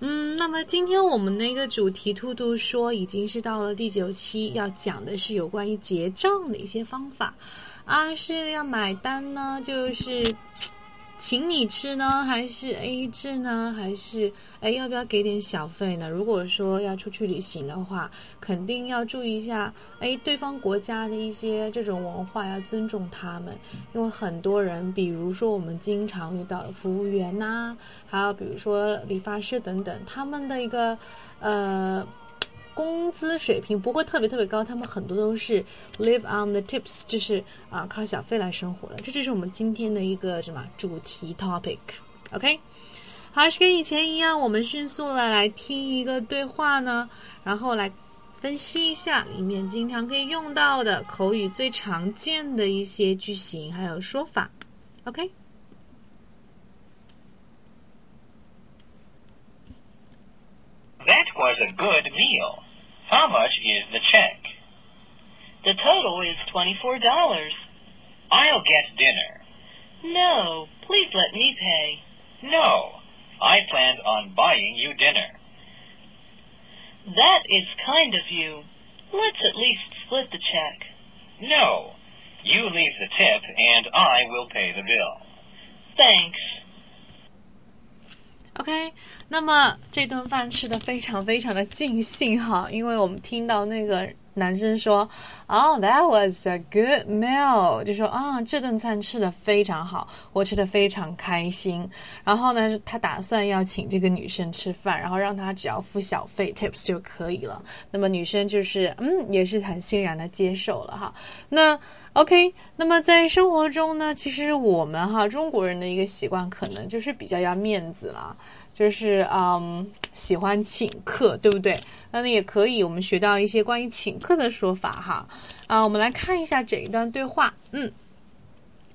嗯，那么今天我们那个主题，兔兔说已经是到了第九期，要讲的是有关于结账的一些方法。啊，是要买单呢，就是请你吃呢，还是 A 制呢，还是哎要不要给点小费呢？如果说要出去旅行的话，肯定要注意一下，哎，对方国家的一些这种文化要尊重他们，因为很多人，比如说我们经常遇到的服务员呐、还有比如说理发师等等，他们的一个呃。工资水平不会特别特别高，他们很多都是 live on the tips，就是啊靠小费来生活的。这就是我们今天的一个什么主题 topic。OK，好，是跟以前一样，我们迅速的来听一个对话呢，然后来分析一下里面经常可以用到的口语最常见的一些句型还有说法。OK。That was a good meal. How much is the check? The total is $24. I'll get dinner. No, please let me pay. No, I planned on buying you dinner. That is kind of you. Let's at least split the check. No, you leave the tip and I will pay the bill. Thanks. OK，那么这顿饭吃的非常非常的尽兴哈，因为我们听到那个男生说，哦、t h a t was a good meal，就说啊、这顿餐吃的非常好，我吃的非常开心。然后呢，他打算要请这个女生吃饭，然后让她只要付小费 tips 就可以了。那么女生就是嗯，也是很欣然的接受了哈。那 OK，那么在生活中呢，其实我们哈中国人的一个习惯，可能就是比较要面子啦，就是嗯喜欢请客，对不对？那呢也可以，我们学到一些关于请客的说法哈。啊，我们来看一下这一段对话。嗯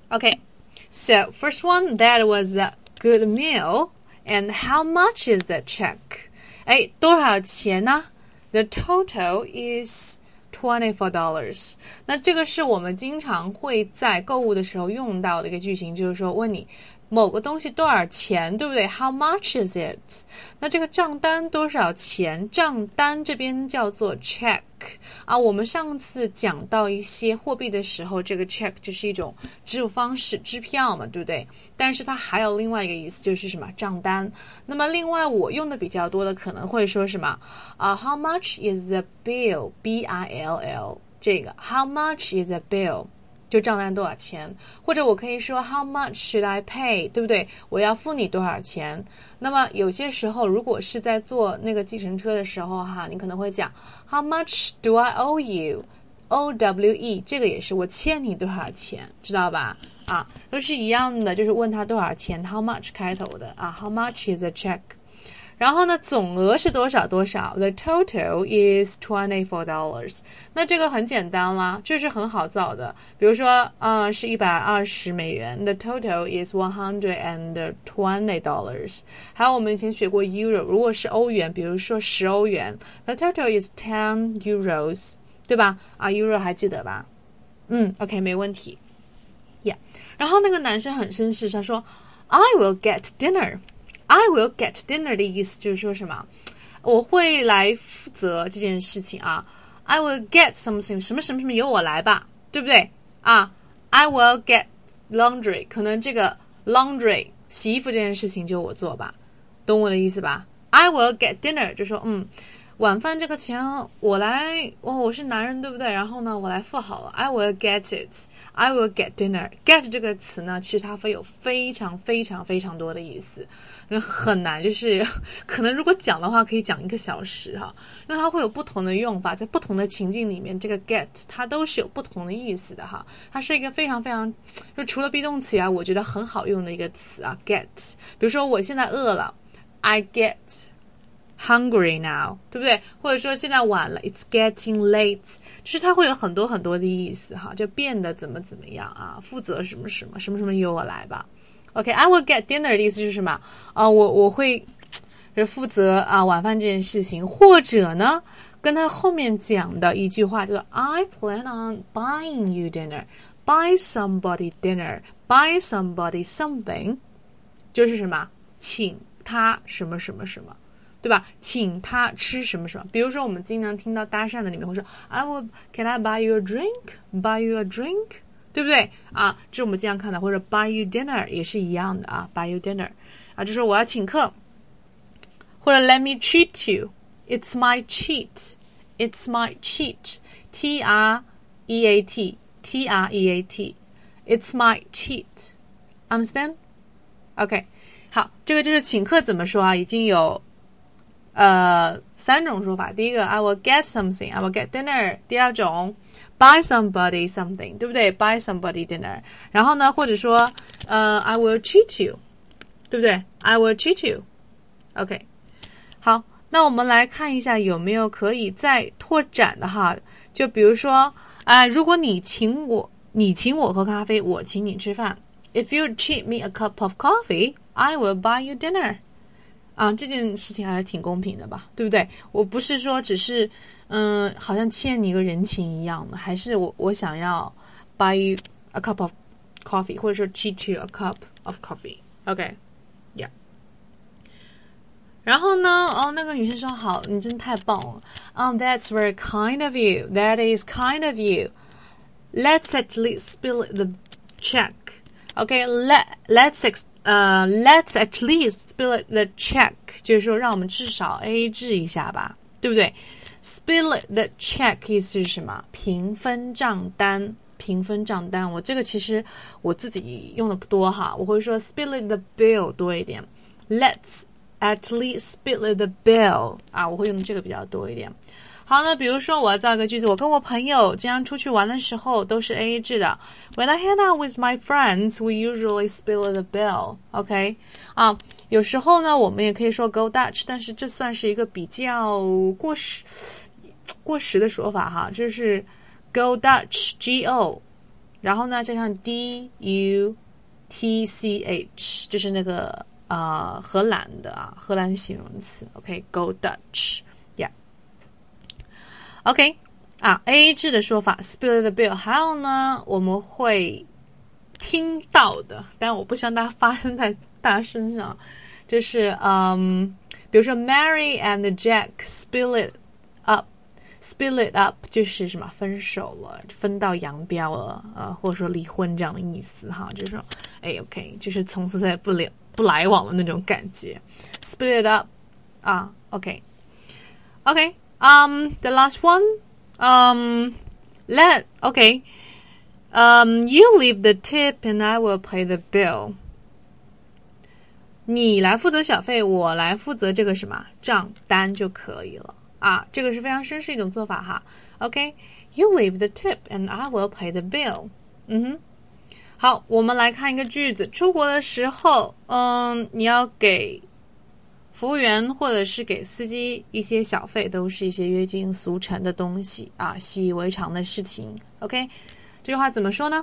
，OK，so、first one that was a good meal and how much is the check？哎，多少钱呢？The total is twenty-four dollars。那这个是我们经常会在购物的时候用到的一个句型，就是说问你某个东西多少钱，对不对？How much is it？那这个账单多少钱？账单这边叫做 check 啊。我们上次讲到一些货币的时候，这个 check 就是一种支付方式，支票嘛，对不对？但是它还有另外一个意思，就是什么账单。那么另外我用的比较多的可能会说什么啊？How much is the bill？B I L L 这个 How much is the bill？就账单多少钱，或者我可以说 How much should I pay？对不对？我要付你多少钱？那么有些时候，如果是在坐那个计程车的时候哈，你可能会讲 How much do I owe you？O W E 这个也是我欠你多少钱，知道吧？啊，都是一样的，就是问他多少钱，How much 开头的啊，How much is the check？然后呢，总额是多少多少？The total is twenty four dollars。那这个很简单啦，这是很好造的。比如说，呃，是一百二十美元，The total is one hundred and twenty dollars。还有我们以前学过 euro，如果是欧元，比如说十欧元，The total is ten euros，对吧？啊，euro 还记得吧？嗯，OK，没问题。Yeah，然后那个男生很绅士，他说，I will get dinner。 I will get dinner 的意思就是说什么？我会来负责这件事情啊。I will get something 什么什么什么由我来吧，对不对啊？I will get laundry 可能这个 laundry 洗衣服这件事情就我做吧，懂我的意思吧？I will get dinner 就说嗯。晚饭这个钱我来，哦，我是男人对不对？然后呢，我来付好了。I will get it. I will get dinner. Get 这个词呢，其实它会有非常非常非常多的意思，很难，就是可能如果讲的话，可以讲一个小时哈，因为它会有不同的用法，在不同的情境里面，这个 get 它都是有不同的意思的哈。它是一个非常非常，就除了 be 动词以外，我觉得很好用的一个词啊，get。比如说我现在饿了，I get hungry now，对不对？或者说现在晚了，it's getting late，就是它会有很多很多的意思哈，就变得怎么怎么样啊，负责什么什么什么什么由我来吧。OK，I、will get dinner 的意思是什么啊？我我会是负责啊晚饭这件事情，或者呢，跟他后面讲的一句话就是 I plan on buying you dinner。buy somebody dinner, buy somebody something，就是什么，请他什么什么什么，对吧？请他吃什么什么。比如说，我们经常听到搭讪的里面会说，I will, can I buy you a drink? Buy you a drink，对不对啊？这是我们经常看到，或者 buy you dinner 也是一样的啊，buy you dinner 啊，就说我要请客，或者 let me treat you, it's my cheat, it's my cheat, T R E A T。T R E A T. It's my cheat. Understand? OK，好，这个就是请客怎么说啊？已经有 呃三种说法。第一个，I will get something, I will get dinner。第二种，buy somebody something，对不对？buy somebody dinner。然后呢，或者说呃，I will treat you，对不对？I will treat you。OK，好，那我们来看一下有没有可以再拓展的哈。就比如说。啊，如果你请我，你请我喝咖啡，我请你吃饭。If you treat me a cup of coffee, I will buy you dinner。 啊，这件事情还是挺公平的吧，对不对？我不是说只是，嗯，好像欠你一个人情一样的，还是我我想要 buy you a cup of coffee，或者说 treat you a cup of coffee。OK，yeah。然后呢，哦，那个女生说好，你真太棒了。Um, that's very kind of you. That is kind of you. Let's at least spill the check. Okay, let let's 呃 let's at least spill the check，就是说让我们至少 A A 制一下吧，对不对？Spill the check 意思是什么？平分账单，平分账单。我这个其实我自己用的不多哈，我会说 spill the bill 多一点。Let's at least split the bill 啊，我会用这个比较多一点。好，那比如说我要造一个句子，我跟我朋友经常出去玩的时候都是 A A 制的。When I hang out with my friends, we usually split the bill. OK，啊，有时候呢，我们也可以说 Go Dutch，但是这算是一个比较过时、过时的说法哈，就是 Go Dutch，G O，然后呢加上 D U T C H，就是那个。呃，荷兰的啊，荷兰形容词。OK，Go、Dutch。OK 啊，A A 制的说法，spill the bill。还有呢，我们会听到的，但我不希望大家发生在大家身上，就是嗯，比如说 Mary and Jack spill it up，spill it up 就是什么分手了，分道扬镳了，呃，或者说离婚这样的意思哈，就是说，哎，OK，就是从此再也不了不来往的那种感觉，spill it up 啊，OK，OK，嗯，the last one，嗯，let OK，嗯，you leave the tip and I will pay the bill。你来负责小费，我来负责这个什么账单就可以了。啊，这个是非常绅士一种做法哈。OK，you、okay? leave the tip and I will pay the bill。嗯哼，好，我们来看一个句子。出国的时候，嗯，你要给 服务员或者是给司机一些小费，都是一些约定俗成的东西啊，习以为常的事情。OK，这句话怎么说呢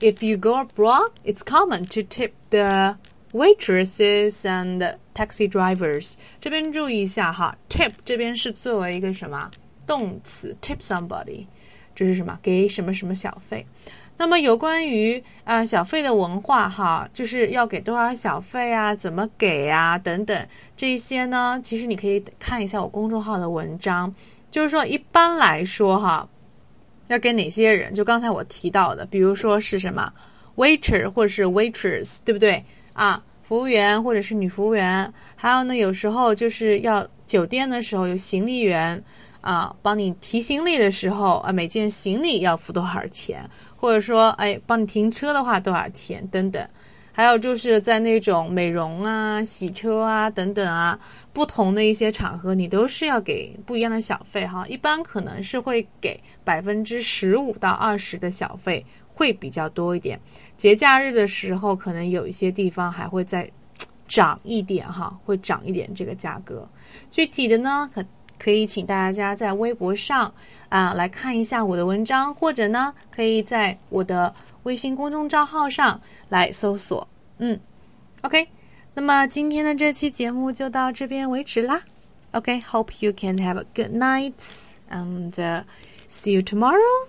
？If you go abroad, it's common to tip the waitresses and taxi drivers，这边注意一下哈，tip 这边是作为一个什么动词，tip somebody，这是什么？给什么什么小费。那么有关于啊、小费的文化哈，就是要给多少小费啊，怎么给啊等等这些呢？其实你可以看一下我公众号的文章，就是说一般来说哈，要给哪些人？就刚才我提到的，比如说是什么 waiter 或者是 waitress，对不对啊？服务员或者是女服务员，还有呢，有时候就是要酒店的时候有行李员啊，帮你提行李的时候啊，每件行李要付多少钱，或者说哎，帮你停车的话多少钱等等。还有就是在那种美容啊、洗车啊等等啊，不同的一些场合，你都是要给不一样的小费哈。一般可能是会给百分之十五到二十的小费。会比较多一点，节假日的时候，可能有一些地方还会再涨一点哈，会涨一点这个价格。具体的呢，可可以请大家在微博上啊来看一下我的文章，或者呢，可以在我的微信公众账号上来搜索。嗯，OK，那么今天的这期节目就到这边为止啦。OK，hope、you can have a good night and、see you tomorrow.